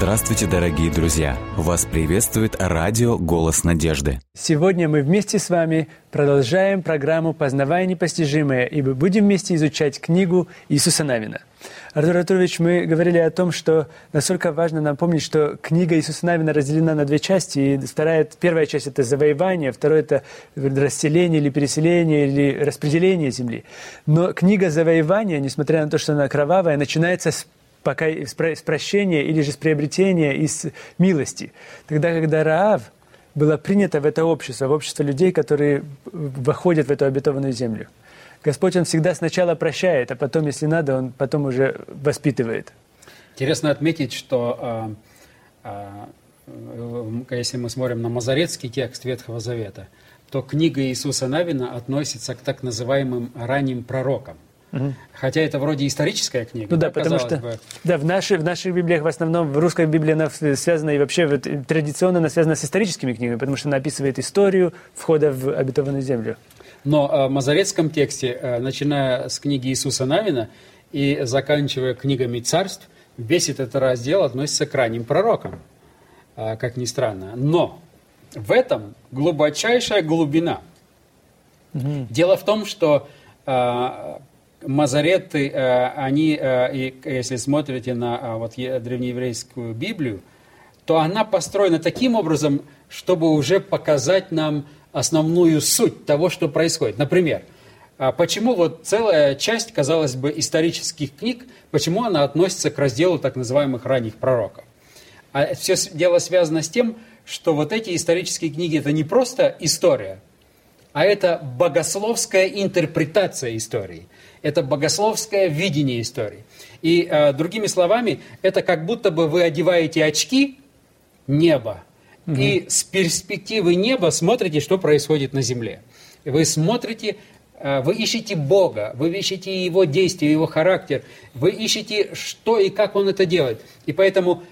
Здравствуйте, дорогие друзья! Вас приветствует радио «Голос надежды». Сегодня мы вместе с вами продолжаем программу «Познавая непостижимое», и мы будем вместе изучать книгу Иисуса Навина. Артур Артурович, мы говорили о том, что насколько важно нам помнить, что книга Иисуса Навина разделена на две части. И вторая, первая часть – это завоевание, вторая – это расселение или переселение или распределение земли. Но книга завоевания, несмотря на то, что она кровавая, начинается с пока с прощения или же с приобретения из милости. Тогда, когда Раав была принята в это общество, в общество людей, которые выходят в эту обетованную землю. Господь, Он всегда сначала прощает, а потом, если надо, Он потом уже воспитывает. Интересно отметить, что э, э, если мы смотрим на мазарецкий текст Ветхого Завета, то книга Иисуса Навина относится к так называемым ранним пророкам – Угу. Хотя это вроде историческая книга. Ну да, да потому что бы. да, в, нашей, в наших библиях в основном, в русской библии она связана и вообще вот, традиционно она связана с историческими книгами, потому что она описывает историю входа в обетованную землю. Но э, в мазарецком тексте, э, начиная с книги Иисуса Навина и заканчивая книгами царств, весь этот раздел относится к ранним пророкам, э, как ни странно. Но в этом глубочайшая глубина. Угу. Дело в том, что Мазареты, э, они, э, если смотрите на э, вот, древнееврейскую Библию, то она построена таким образом, чтобы уже показать нам основную суть того, что происходит. Например, почему вот целая часть, казалось бы, исторических книг, почему она относится к разделу так называемых ранних пророков? А все дело связано с тем, что вот эти исторические книги – это не просто история, а это богословская интерпретация истории – это богословское видение истории. И э, другими словами, это как будто бы вы одеваете очки неба, угу. и с перспективы неба смотрите, что происходит на земле. Вы смотрите, э, вы ищете Бога, вы ищете Его действия, Его характер, вы ищете, что и как Он это делает. И поэтому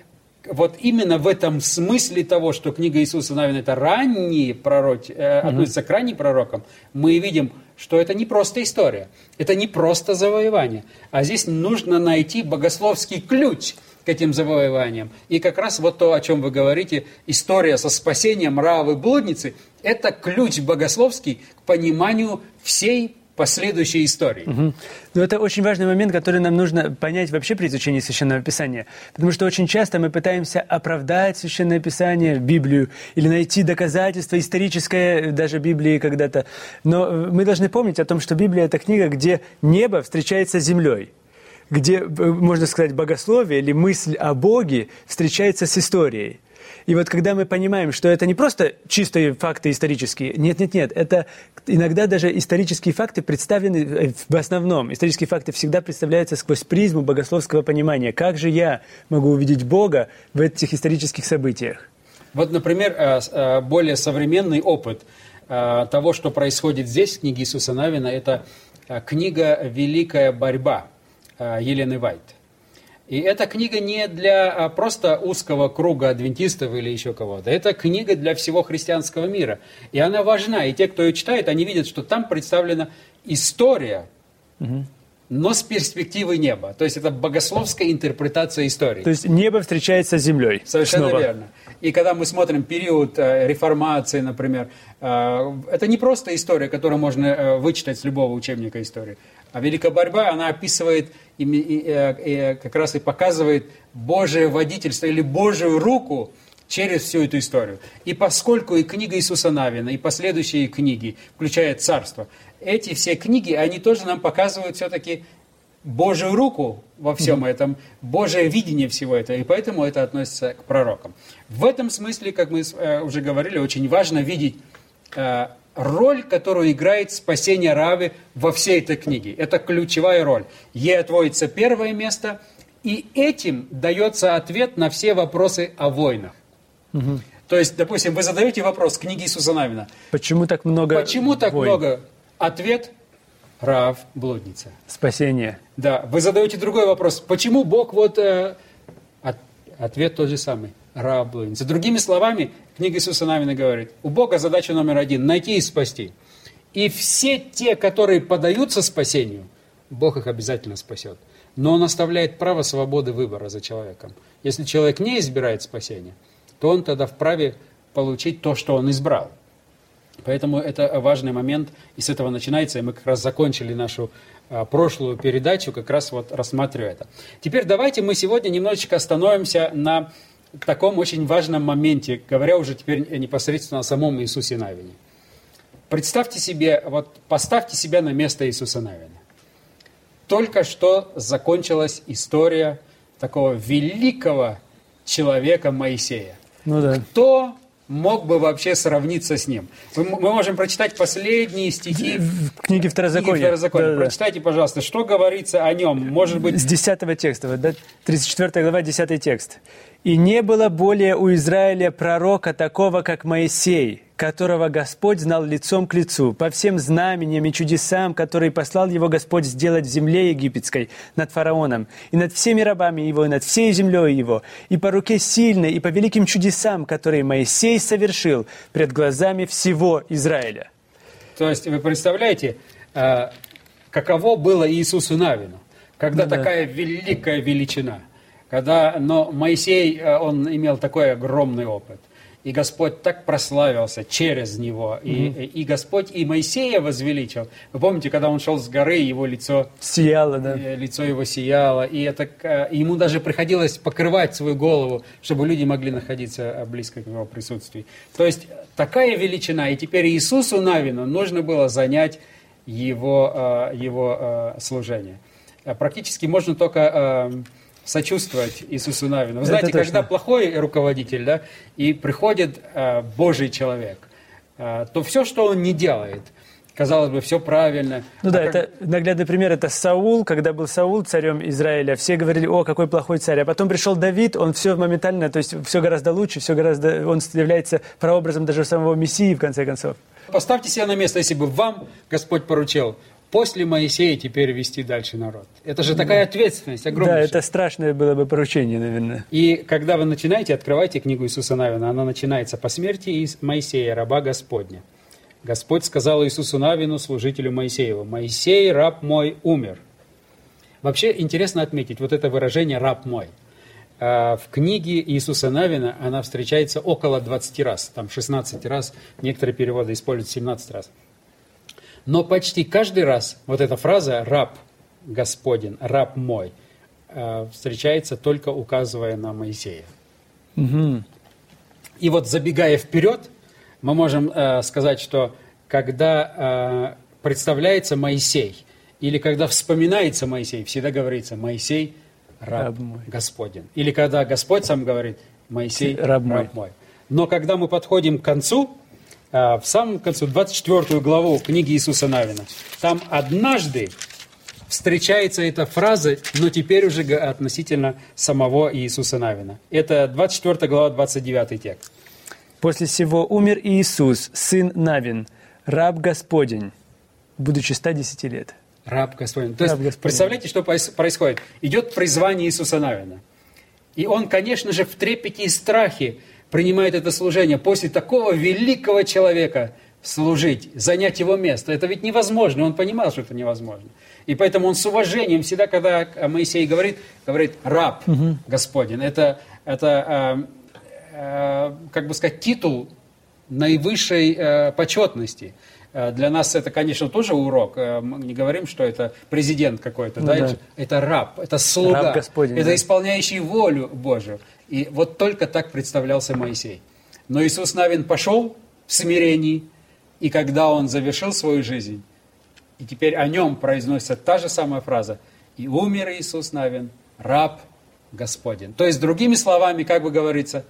вот именно в этом смысле того, что книга Иисуса Навина это ранние пророки, э, относится к ранним пророкам, мы видим, что это не просто история, это не просто завоевание, а здесь нужно найти богословский ключ к этим завоеваниям. И как раз вот то, о чем вы говорите, история со спасением Равы блудницы, это ключ богословский к пониманию всей последующей истории. Угу. Но это очень важный момент, который нам нужно понять вообще при изучении Священного Писания. Потому что очень часто мы пытаемся оправдать Священное Писание, Библию, или найти доказательства историческое даже Библии когда-то. Но мы должны помнить о том, что Библия – это книга, где небо встречается с землей где, можно сказать, богословие или мысль о Боге встречается с историей. И вот когда мы понимаем, что это не просто чистые факты исторические, нет-нет-нет, это иногда даже исторические факты представлены э, в основном. Исторические факты всегда представляются сквозь призму богословского понимания. Как же я могу увидеть Бога в этих исторических событиях? Вот, например, э, э, более современный опыт того, что происходит здесь, в книге Иисуса Навина, это книга «Великая борьба» Елены Вайт. И эта книга не для а, просто узкого круга адвентистов или еще кого-то. Это книга для всего христианского мира. И она важна. И те, кто ее читает, они видят, что там представлена история, угу. но с перспективы неба. То есть это богословская интерпретация истории. То есть небо встречается с землей. Совершенно снова. верно. И когда мы смотрим период э, реформации, например, э, это не просто история, которую можно э, вычитать с любого учебника истории. А Великая борьба, она описывает и, и, и, как раз и показывает Божие водительство или Божию руку через всю эту историю. И поскольку и книга Иисуса Навина, и последующие книги, включая Царство, эти все книги, они тоже нам показывают все-таки Божию руку во всем этом, Божие видение всего этого, и поэтому это относится к пророкам. В этом смысле, как мы э, уже говорили, очень важно видеть э, роль, которую играет спасение Равы во всей этой книге. Это ключевая роль. Ей отводится первое место, и этим дается ответ на все вопросы о войнах. Угу. То есть, допустим, вы задаете вопрос книги Иисуса Навина. Почему так много Почему так войн? много? Ответ – Рав, блудница. Спасение. Да. Вы задаете другой вопрос. Почему Бог вот... Э, от, ответ тот же самый раб блудница. Другими словами, книга Иисуса Навина говорит, у Бога задача номер один – найти и спасти. И все те, которые подаются спасению, Бог их обязательно спасет. но он оставляет право свободы выбора за человеком. Если человек не избирает спасения, то он тогда вправе получить то, что он избрал. Поэтому это важный момент, и с этого начинается, и мы как раз закончили нашу а, прошлую передачу, как раз вот рассматривая это. Теперь давайте мы сегодня немножечко остановимся на таком очень важном моменте, говоря уже теперь непосредственно о самом Иисусе Навине. Представьте себе, вот поставьте себя на место Иисуса Навина. Только что закончилась история такого великого человека Моисея. Ну да. Кто мог бы вообще сравниться с ним. Мы, мы можем прочитать последние стихи в книге Второзакония. Второзакония. Да, да, Прочитайте, пожалуйста, что говорится о нем. Может быть... С 10 текста, да, 34 глава, 10 текст. «И не было более у Израиля пророка такого, как Моисей, которого Господь знал лицом к лицу, по всем знамениям и чудесам, которые послал его Господь сделать в земле египетской, над фараоном, и над всеми рабами его, и над всей землей его, и по руке сильной, и по великим чудесам, которые Моисей совершил пред глазами всего Израиля». То есть вы представляете, э, каково было Иисусу Навину, когда ну, такая да. великая величина, когда, но Моисей, э, он имел такой огромный опыт и Господь так прославился через него. И, mm-hmm. и, Господь и Моисея возвеличил. Вы помните, когда он шел с горы, его лицо... Сияло, да. Э, лицо его сияло. И это, ему даже приходилось покрывать свою голову, чтобы люди могли находиться близко к его присутствию. То есть такая величина. И теперь Иисусу Навину нужно было занять его, его служение. Практически можно только сочувствовать Иисусу Навину. Вы знаете, когда плохой руководитель, да, и приходит э, Божий человек, э, то все, что он не делает, казалось бы, все правильно. Ну а да, как... это наглядный пример, это Саул, когда был Саул царем Израиля, все говорили, о, какой плохой царь, а потом пришел Давид, он все моментально, то есть все гораздо лучше, все гораздо, он является прообразом даже самого Мессии, в конце концов. Поставьте себя на место, если бы вам Господь поручил после Моисея теперь вести дальше народ. Это же такая ответственность огромная. Да, это страшное было бы поручение, наверное. И когда вы начинаете, открывайте книгу Иисуса Навина. Она начинается по смерти Моисея, раба Господня. Господь сказал Иисусу Навину, служителю Моисееву, «Моисей, раб мой, умер». Вообще интересно отметить вот это выражение «раб мой». А, в книге Иисуса Навина она встречается около 20 раз, там 16 раз, некоторые переводы используют 17 раз. Но почти каждый раз вот эта фраза «раб Господень», «раб мой» э, встречается только указывая на Моисея. Угу. И вот забегая вперед, мы можем э, сказать, что когда э, представляется Моисей, или когда вспоминается Моисей, всегда говорится «Моисей, раб, раб мой. Господень». Или когда Господь сам говорит «Моисей, раб, раб мой». Но когда мы подходим к концу, в самом конце, 24 главу книги Иисуса Навина. Там однажды встречается эта фраза, но теперь уже относительно самого Иисуса Навина. Это 24 глава, 29 текст. «После всего умер Иисус, сын Навин, раб Господень, будучи 110 лет». Раб Господень. То раб есть, Господень. представляете, что происходит? Идет призвание Иисуса Навина. И он, конечно же, в трепете и страхе принимает это служение после такого великого человека служить, занять его место. Это ведь невозможно, он понимал, что это невозможно. И поэтому он с уважением всегда, когда Моисей говорит, говорит «раб угу. Господень». Это, это э, э, как бы сказать, титул наивысшей э, почетности. Э, для нас это, конечно, тоже урок. Э, мы не говорим, что это президент какой-то. Ну, да? Да. Это раб, это слуга, раб Господень, это да. исполняющий волю Божию. И вот только так представлялся Моисей. Но Иисус Навин пошел в смирении, и когда он завершил свою жизнь, и теперь о нем произносится та же самая фраза, и умер Иисус Навин, раб Господень. То есть, другими словами, как бы говорится,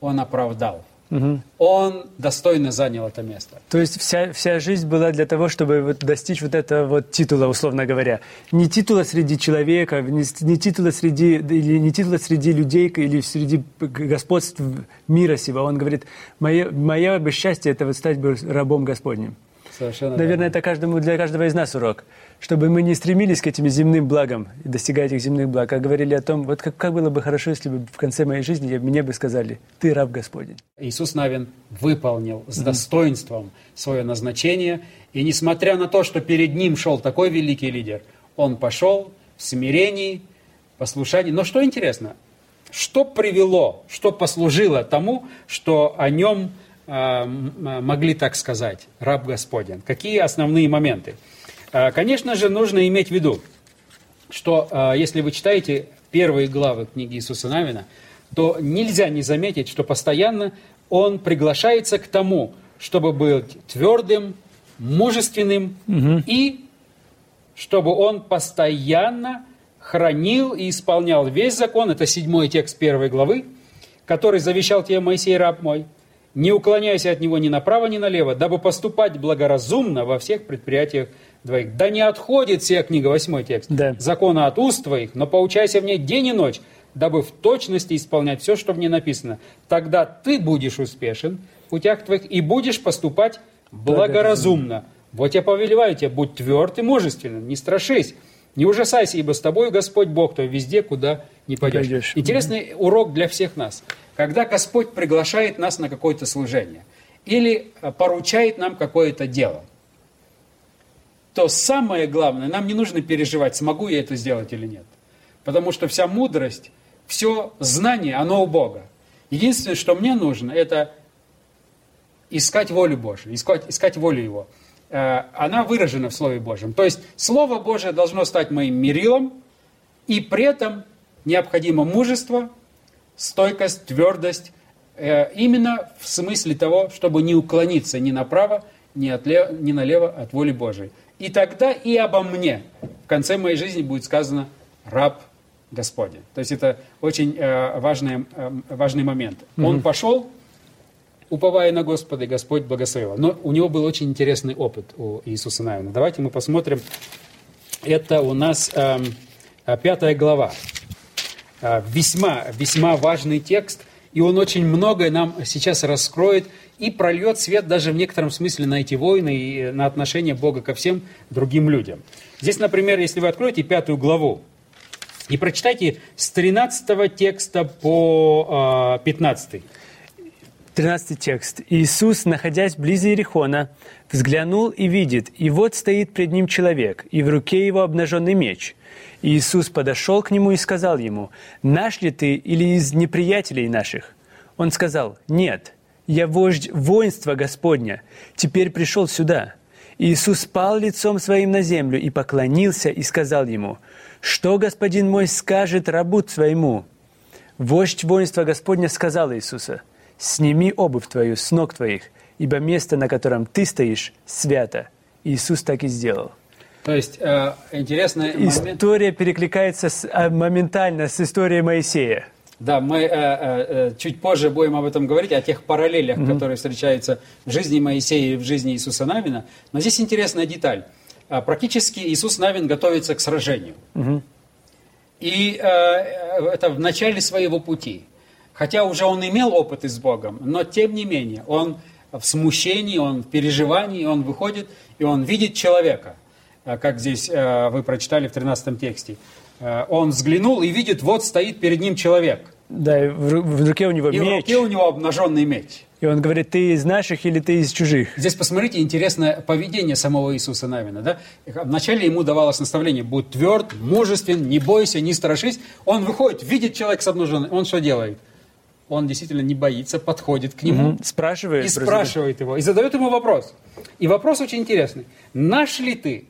он оправдал Угу. Он достойно занял это место. То есть вся, вся жизнь была для того, чтобы вот достичь вот этого вот титула, условно говоря. Не титула среди человека, не, не, титула среди, или не титула среди людей или среди господств мира сего. Он говорит, мое, мое бы счастье – это вот стать рабом Господним. Совершенно Наверное, верно. это каждому, для каждого из нас урок. Чтобы мы не стремились к этим земным благам и достигать этих земных благ, а говорили о том, вот как, как было бы хорошо, если бы в конце моей жизни мне бы сказали, ты раб Господень. Иисус Навин выполнил с достоинством свое назначение, и несмотря на то, что перед ним шел такой великий лидер, он пошел в смирении, послушание. Но что интересно, что привело, что послужило тому, что о нем э, могли так сказать, раб Господен? Какие основные моменты? Э, конечно же, нужно иметь в виду, что э, если вы читаете первые главы книги Иисуса Навина, то нельзя не заметить, что постоянно он приглашается к тому, чтобы быть твердым, мужественным угу. и чтобы он постоянно хранил и исполнял весь закон, это седьмой текст первой главы, который завещал тебе Моисей, раб мой, не уклоняйся от него ни направо, ни налево, дабы поступать благоразумно во всех предприятиях двоих. Да не отходит вся книга, восьмой текст, да. закона от уст твоих, но поучайся в ней день и ночь, дабы в точности исполнять все, что в ней написано. Тогда ты будешь успешен в путях твоих и будешь поступать благоразумно. Вот я повелеваю тебе, будь тверд и мужественным, не страшись. Не ужасайся, ибо с тобой Господь Бог, то везде, куда не пойдешь. пойдешь. Интересный mm-hmm. урок для всех нас. Когда Господь приглашает нас на какое-то служение или э, поручает нам какое-то дело, то самое главное, нам не нужно переживать, смогу я это сделать или нет. Потому что вся мудрость, все знание, оно у Бога. Единственное, что мне нужно, это искать волю Божию, искать, искать волю Его. Э, она выражена в Слове Божьем. То есть Слово Божие должно стать моим мерилом, и при этом необходимо мужество, стойкость, твердость, э, именно в смысле того, чтобы не уклониться ни направо, ни, отлево, ни налево от воли Божией. И тогда и обо мне в конце моей жизни будет сказано «раб Господень». То есть это очень э, важный, важный момент. Он пошел, уповая на Господа, и Господь благословил. Но у него был очень интересный опыт у Иисуса Навина. Давайте мы посмотрим. Это у нас э, пятая глава. Э, весьма, весьма важный текст, и он очень многое нам сейчас раскроет и прольет свет даже в некотором смысле на эти войны и на отношение Бога ко всем другим людям. Здесь, например, если вы откроете пятую главу и прочитайте с 13 текста по 15. 13 текст. «Иисус, находясь близ Иерихона, взглянул и видит, и вот стоит пред ним человек, и в руке его обнаженный меч. Иисус подошел к нему и сказал ему, «Наш ли ты или из неприятелей наших?» Он сказал, «Нет, я вождь воинства Господня, теперь пришел сюда». Иисус пал лицом своим на землю и поклонился и сказал ему, «Что господин мой скажет рабу своему?» Вождь воинства Господня сказал Иисуса – сними обувь твою с ног твоих, ибо место, на котором ты стоишь, свято. Иисус так и сделал. То есть, э, интересный История момент... перекликается с, э, моментально с историей Моисея. Да, мы э, э, э, чуть позже будем об этом говорить, о тех параллелях, mm-hmm. которые встречаются в жизни Моисея и в жизни Иисуса Навина. Но здесь интересная деталь. А, практически Иисус Навин готовится к сражению. Mm-hmm. И э, э, это в начале своего пути. Хотя уже он имел опыт с Богом, но тем не менее, он в смущении, он в переживании, он выходит, и он видит человека, э, как здесь э, вы прочитали в 13 тексте. Э, он взглянул и видит, вот стоит перед ним человек. Да, в руке у него и меч. в руке у него обнаженный меч. И он говорит, ты из наших или ты из чужих? Здесь посмотрите интересное поведение самого Иисуса Навина. Да? Вначале ему давалось наставление, будь тверд, мужествен, не бойся, не страшись. Он выходит, видит человека с обнаженным, он что делает? он действительно не боится, подходит к нему. Угу. Спрашивает. И спрашивает его. И задает ему вопрос. И вопрос очень интересный. Наш ли ты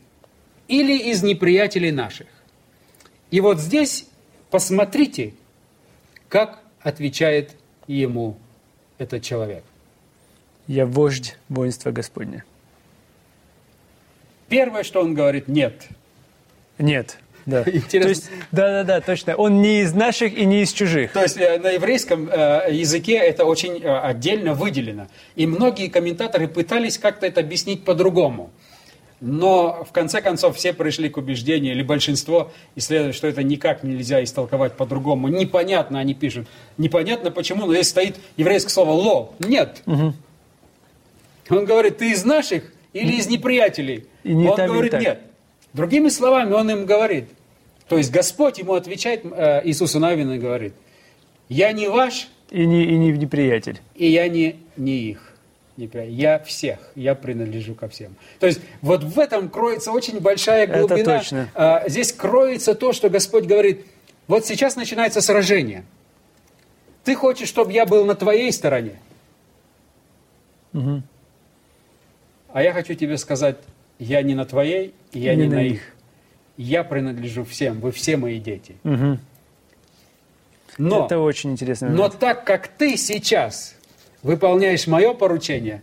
или из неприятелей наших? И вот здесь посмотрите, как отвечает ему этот человек. Я вождь воинства Господня. Первое, что он говорит, нет. Нет. Да. Интересно. То есть, да, да, да, точно. Он не из наших и не из чужих. То есть э, на еврейском э, языке это очень э, отдельно выделено. И многие комментаторы пытались как-то это объяснить по-другому. Но в конце концов все пришли к убеждению, или большинство исследует, что это никак нельзя истолковать по-другому. Непонятно, они пишут. Непонятно почему, но здесь стоит еврейское слово «ло». Нет. Угу. Он говорит, ты из наших или из неприятелей? И не Он там, говорит, нет. Другими словами, он им говорит, то есть Господь ему отвечает, э, Иисусу Навину говорит, я не ваш. И не, и не неприятель. И я не, не их. Я всех, я принадлежу ко всем. То есть вот в этом кроется очень большая глубина. Это точно. А, здесь кроется то, что Господь говорит, Вот сейчас начинается сражение. Ты хочешь, чтобы я был на твоей стороне? Мгм. А я хочу тебе сказать, я не на твоей, и я не, на их. Я принадлежу всем, вы все мои дети. Мгм. Но, Это очень интересно. но так как ты сейчас выполняешь мое поручение,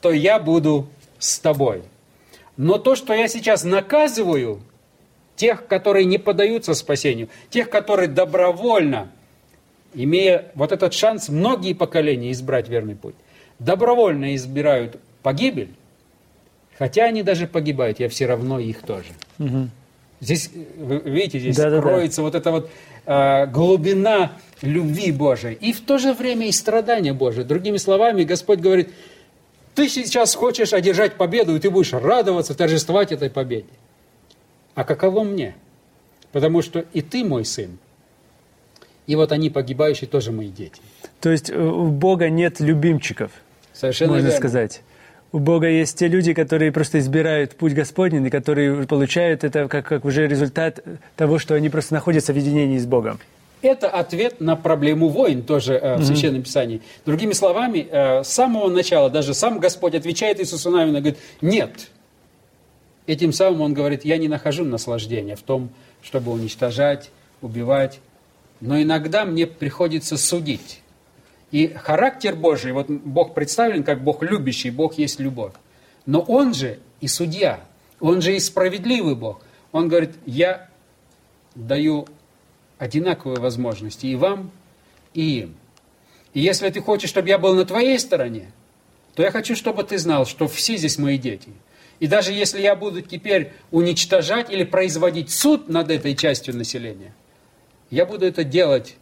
то я буду с тобой. Но то, что я сейчас наказываю тех, которые не поддаются спасению, тех, которые добровольно, имея вот этот шанс многие поколения избрать верный путь, добровольно избирают погибель, хотя они даже погибают, я все равно их тоже. Мгм. Здесь, вы видите, здесь Да-да-да. кроется вот эта вот э, глубина любви Божией и в то же время и страдания Божие. Другими словами, Господь говорит, ты сейчас хочешь одержать победу, и ты будешь радоваться, торжествовать этой победе. А каково мне? Потому что и ты мой сын, и вот они погибающие тоже мои дети. То есть э, у Бога нет любимчиков, Совершенно можно верно. сказать. У Бога есть те люди, которые просто избирают путь Господень, и которые получают это как, как уже результат того, что они просто находятся в единении с Богом. Это ответ на проблему войн тоже э, в Священном Писании. Другими словами, э, с самого начала даже сам Господь отвечает Иисусу Навину, говорит, нет. Этим самым Он говорит, я не нахожу наслаждения в том, чтобы уничтожать, убивать, но иногда мне приходится судить. И характер Божий, вот Бог представлен как Бог любящий, Бог есть любовь. Но Он же и судья, Он же и справедливый Бог. Он говорит, я даю одинаковые возможности и вам, и им. И если ты хочешь, чтобы я был на твоей стороне, то я хочу, чтобы ты знал, что все здесь мои дети. И даже если я буду теперь уничтожать или производить суд над этой частью населения, я буду это делать,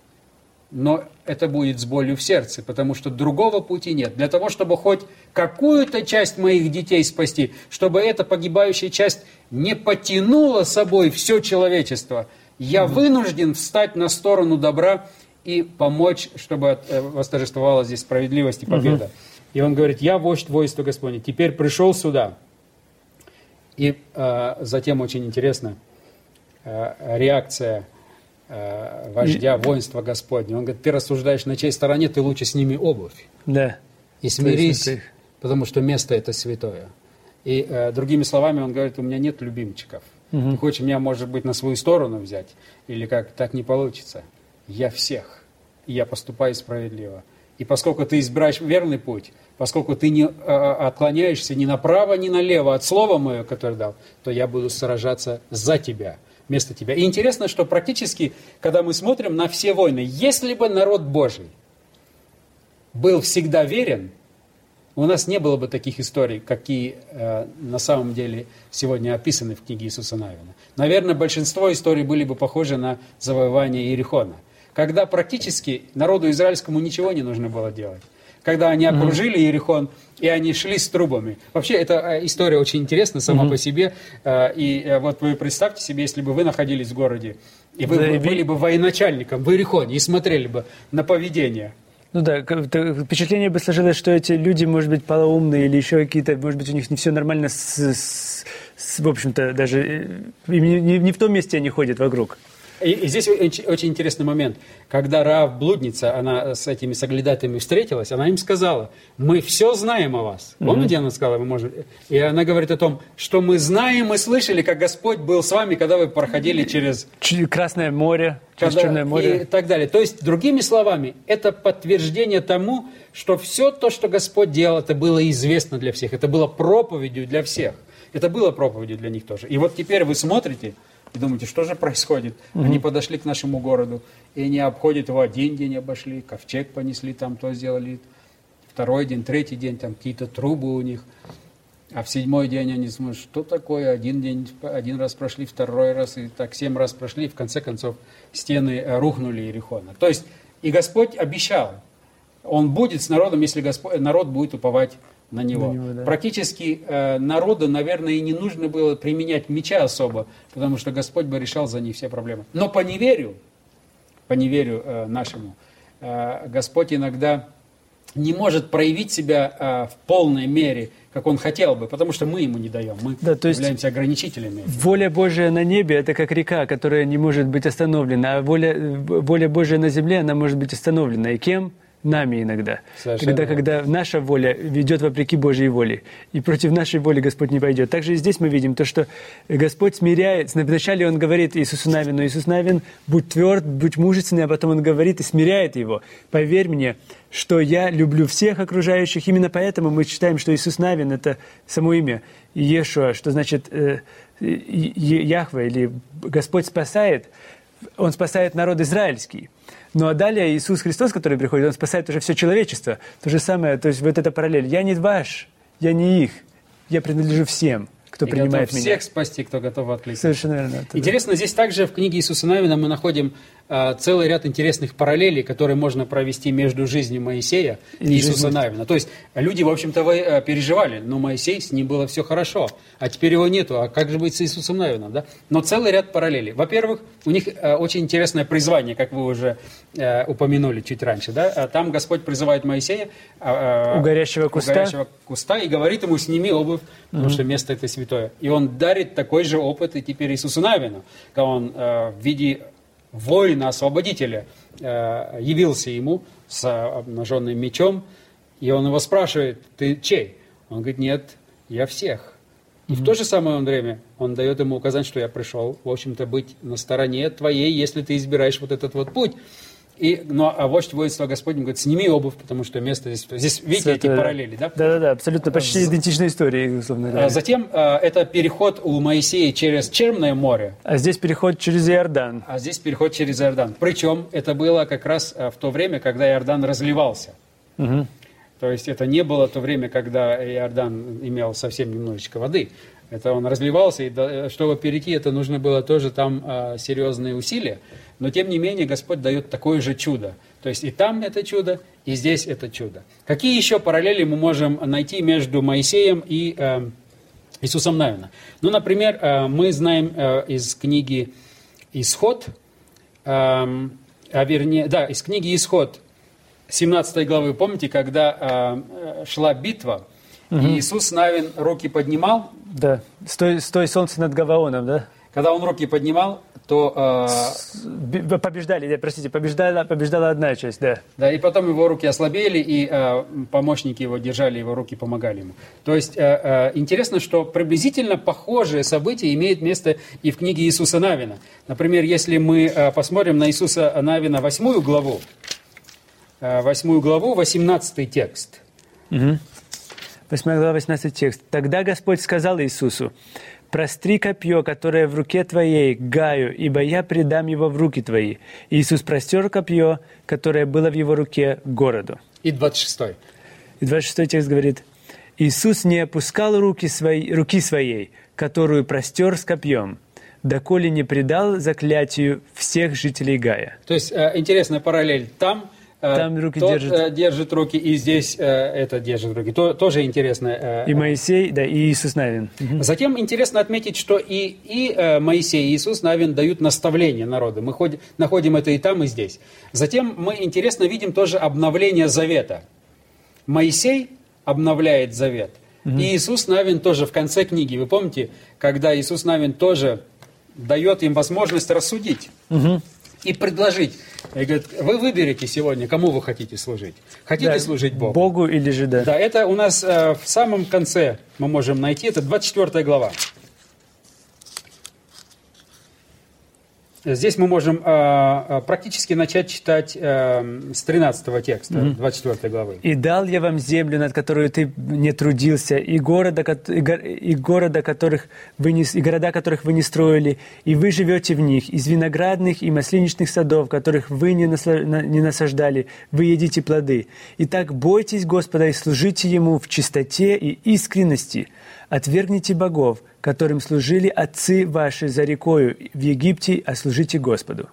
но это будет с болью в сердце, потому что другого пути нет. Для того, чтобы хоть какую-то часть моих детей спасти, чтобы эта погибающая часть не потянула собой все человечество, я вынужден встать на сторону добра и помочь, чтобы э, восторжествовала здесь справедливость и победа. И он говорит, я вождь войска Господне, теперь пришел сюда. И э, затем очень интересно э, реакция вождя воинства Господня. Он говорит, ты рассуждаешь на чьей стороне, ты лучше сними обувь Да. и смирись, Точно, потому что место это святое. И э, другими словами, он говорит, у меня нет любимчиков. Ты хочешь меня, может быть, на свою сторону взять? Или как так не получится? Я всех. И я поступаю справедливо. И поскольку ты избираешь верный путь, поскольку ты не э, отклоняешься ни направо, ни налево от слова моего, которое дал, то я буду сражаться за тебя, вместо тебя. И интересно, что практически, когда мы смотрим на все войны, если бы народ Божий был всегда верен, у нас не было бы таких историй, какие э, на самом деле сегодня описаны в книге Иисуса Навина. Наверное, большинство историй были бы похожи на завоевание Иерихона, когда практически народу израильскому ничего не нужно было делать. Когда они окружили Иерихон, и они шли с трубами. Вообще, эта э, история очень интересна сама по себе. Э, И э, вот вы представьте себе, если бы вы находились в городе, и вы Да, были бы военачальником в Иерихоне и смотрели бы на поведение Ну да, впечатление бы сложилось, что эти люди, может быть, полоумные или еще какие-то, может быть, у них не все нормально с, с- с- в общем-то, даже не- не в том месте они ходят вокруг. И, и здесь очень, очень интересный момент. Когда Раав блудница, она с этими соглядатаями встретилась, она им сказала, мы все знаем о вас. Помните, она сказала, мы можем... И она говорит о том, что мы знаем и слышали, как Господь был с вами, когда вы проходили через... Красное море, через когда- Черное море. И так далее. То есть, другими словами, это подтверждение тому, что все то, что Господь делал, это было известно для всех. Это было проповедью для всех. Это было проповедью для них тоже. И вот теперь вы смотрите и думаете, что же происходит? Они подошли к нашему городу, и они обходят его один день обошли, ковчег понесли, там то сделали, второй день, третий день, там какие-то трубы у них. А в седьмой день они смотрят, что такое, один день, один раз прошли, второй раз, и так семь раз прошли, и в конце концов стены э, рухнули Иерихона. То есть, и Господь обещал, Он будет с народом, если Господь, народ будет уповать на Него. На него, да. Практически э, народу, наверное, и не нужно было применять меча особо, потому что Господь бы решал за них все проблемы. Но по неверию, по неверию э, нашему, э, Господь иногда не может проявить себя э, в полной мере как Он хотел бы, потому что мы Ему не даем, мы Да, то есть- являемся ограничителями. Воля Божия на небе – это как река, которая не может быть остановлена, а воля, воля Божия на земле, она может быть остановлена. И кем? Нами иногда. Совершенно Когда, верно. когда наша воля ведет вопреки Божьей воле, и против нашей воли Господь не пойдет. Также и здесь мы видим то, что Господь смиряет. Вначале Он говорит Иисусу Навину, Иисус Навин, будь тверд, будь мужественный, а потом Он говорит и смиряет его. Поверь мне, что я люблю всех окружающих. Именно поэтому мы считаем, что Иисус Навин – это само имя Иешуа, что значит э, Яхве или Господь спасает. Он спасает народ израильский. Ну а далее Иисус Христос, который приходит, Он спасает уже все человечество. То же самое, то есть вот эта параллель. Я не ваш, я не их, я принадлежу всем, кто И принимает готов меня. всех спасти, кто готов откликнуться. Совершенно верно. Это да. Интересно, здесь также в книге Иисуса Навина мы находим целый ряд интересных параллелей, которые можно провести между жизнью Моисея и, Иисуса Навина. То есть люди, в общем-то, э, переживали, но Моисей, с ним было все хорошо, а теперь его нету, а как же быть с Иисусом Навином? Да? Но целый ряд параллелей. Во-первых, у них э, очень интересное призвание, как вы уже э, упомянули чуть раньше. Да? А Там Господь призывает Моисея а, а, У горящего куста. у горящего куста и говорит ему, сними обувь, потому что место это святое. И он дарит такой же опыт и теперь Иисусу Навину, когда он в виде воина-освободителя э, явился ему с обнаженным мечом, и он его спрашивает, ты чей? Он говорит, нет, я всех. И в то же самое время он дает ему указать, что я пришел, в общем-то, быть на стороне твоей, если ты избираешь вот этот вот путь. И, но, а вождь воинства Господень говорит, сними обувь, потому что место здесь... Здесь видите эти Святое, да. параллели, да? Да-да-да, абсолютно почти идентичная история, условно А говоря. Затем а, это переход у Моисея через Черное море, А здесь переход через Иордан. а здесь переход через Иордан. Причем это было как раз в то время, когда Иордан разливался. Мгм. То есть это не было то время, когда Иордан имел совсем немножечко воды. Это он разливался, и до- чтобы перейти, это нужно было тоже там а, серьезные усилия. Но тем не менее Господь дает такое же чудо. То есть и там это чудо, и здесь это чудо. Какие еще параллели мы можем найти между Моисеем и э, Иисусом Навина? Ну, например, э, мы знаем э, из книги «Исход», а вернее, да, из книги «Исход», 17 главы, помните, когда э, э, шла битва, и Иисус Навин руки поднимал, Да. Стой, стой солнце над Гаваоном, да? когда он руки поднимал, то, э, Побеждали, да, простите, побеждала, побеждала одна часть, да. да, и потом его руки ослабели, и э, помощники его держали, его руки помогали ему. То есть э, э, интересно, что приблизительно похожие события имеют место и в книге Иисуса Навина. Например, если мы э, посмотрим на Иисуса Навина восьмую главу, э, главу, 18 текст. 8 глава, 18 текст. «Тогда Господь сказал Иисусу, «Простри копье, которое в руке твоей, Гаю, ибо я предам его в руки твои». Иисус простер копье, которое было в его руке, городу. И 26. И 26 текст говорит, «Иисус не опускал руки, свои, руки своей, которую простер с копьем, доколе не предал заклятию всех жителей Гая». То есть э, интересная параллель. Там, Там руки тот, держит. э, держит руки, и здесь э, это держит руки. То- тоже интересно. э, И Моисей, да, и Иисус Навин. Затем интересно отметить, что и, и э, Моисей, и Иисус Навин дают наставления народу. Мы ходим- находим это и там, и здесь. Затем мы интересно видим тоже обновление завета. Моисей обновляет завет. И Иисус Навин тоже в конце книги. Вы помните, когда Иисус Навин тоже дает им возможность рассудить и предложить. И говорит, вы выберете сегодня, кому вы хотите служить. Хотите Да, служить Богу? Богу или же да. Да, это у нас э, в самом конце мы можем найти, это 24 глава. Здесь мы можем э, практически начать читать э, с 13 текста, 24 главы. «И дал я вам землю, над которую ты не трудился, и города, и го- и города, которых вы не, и города, которых вы не строили, и вы живете в них, из виноградных и маслиничных садов, которых вы не, насла- на- не насаждали, вы едите плоды. Итак, бойтесь Господа и служите Ему в чистоте и искренности. Отвергните богов, которым служили отцы ваши за рекою в Египте, а служите Господу».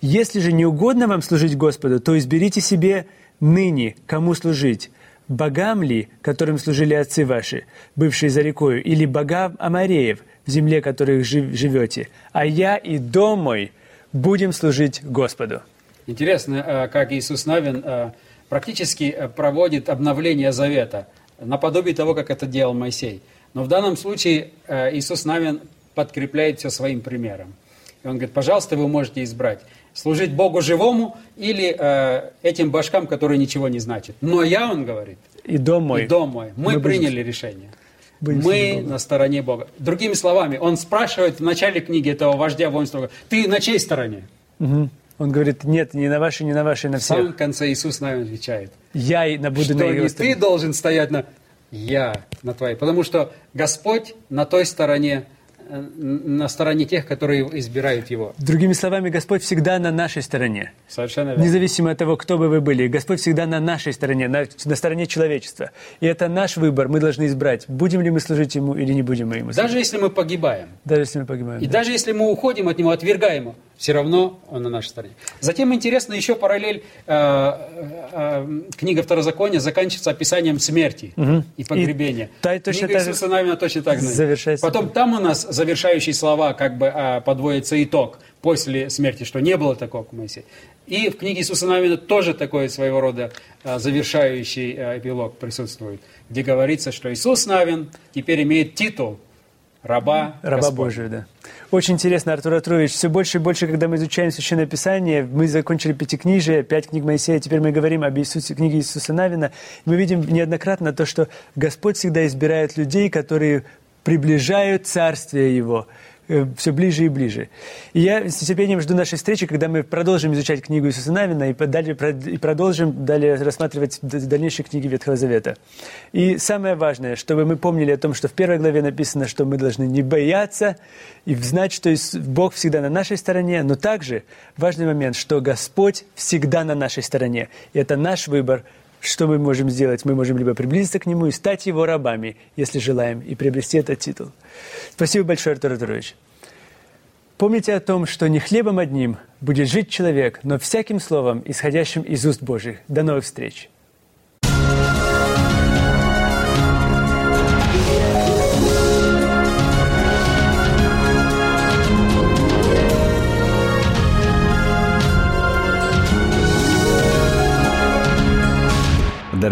Если же не угодно вам служить Господу, то изберите себе ныне, кому служить. Богам ли, которым служили отцы ваши, бывшие за рекою, или богам Амареев, в земле которых жив- живете, а я и дом мой будем служить Господу». Интересно, э, как Иисус Навин э, практически э, проводит обновление завета. Наподобие того, как это делал Моисей. Но в данном случае э, Иисус Навин подкрепляет все своим примером. И он говорит, пожалуйста, вы можете избрать служить Богу живому или э, этим башкам, которые ничего не значат. Но я, он говорит, и дом мой, и дом мой мы, мы приняли будем, решение. Будем мы на стороне Бога. Другими словами, он спрашивает в начале книги этого вождя воинства, ты на чьей стороне? Угу. Он говорит, нет, не на вашей, не на вашей, на всех. В самом конце Иисус нам отвечает. Я на буду что на не ты должен стоять на... Я на твоей. Потому что Господь на той стороне, на стороне тех, которые избирают Его. Другими словами, Господь всегда на нашей стороне. Совершенно верно. Независимо от того, кто бы вы были, Господь всегда на нашей стороне, на, на стороне человечества. И это наш выбор, мы должны избрать, будем ли мы служить Ему или не будем мы Ему служить. Даже если мы погибаем. Даже если мы погибаем. И да. даже если мы уходим от Него, отвергаем Его, все равно Он на нашей стороне. Затем интересно еще параллель, э, э, э, книга Второзакония заканчивается описанием смерти угу. и погребения. И та, точно книга Иисуса Навина точно так завершается. Потом там у нас завершающие слова, как бы э, подводится итог после смерти, что не было такого, как Моисей. И в книге Иисуса Навина тоже такой своего рода э, завершающий э, эпилог присутствует, где говорится, что Иисус Навин теперь имеет титул раба Раба Божия, да. Очень интересно, Артур Артурович. Все больше и больше, когда мы изучаем Священное Писание, мы закончили Пятикнижие, пять книг Моисея, теперь мы говорим об Иисусе, книге Иисуса Навина. Мы видим неоднократно то, что Господь всегда избирает людей, которые приближают Царствие Его, Э, все ближе и ближе. И я с нетерпением жду нашей встречи, когда мы продолжим изучать книгу Иисуса Навина и, далее, и продолжим далее рассматривать дальнейшие книги Ветхого Завета. И самое важное, чтобы мы помнили о том, что в первой главе написано, что мы должны не бояться и знать, что Бог всегда на нашей стороне, но также важный момент, что Господь всегда на нашей стороне. И это наш выбор – что мы можем сделать? Мы можем либо приблизиться к нему и стать его рабами, если желаем, и приобрести этот титул. Спасибо большое, Артур Артурович. Помните о том, что не хлебом одним будет жить человек, но всяким словом, исходящим из уст Божьих. До новых встреч!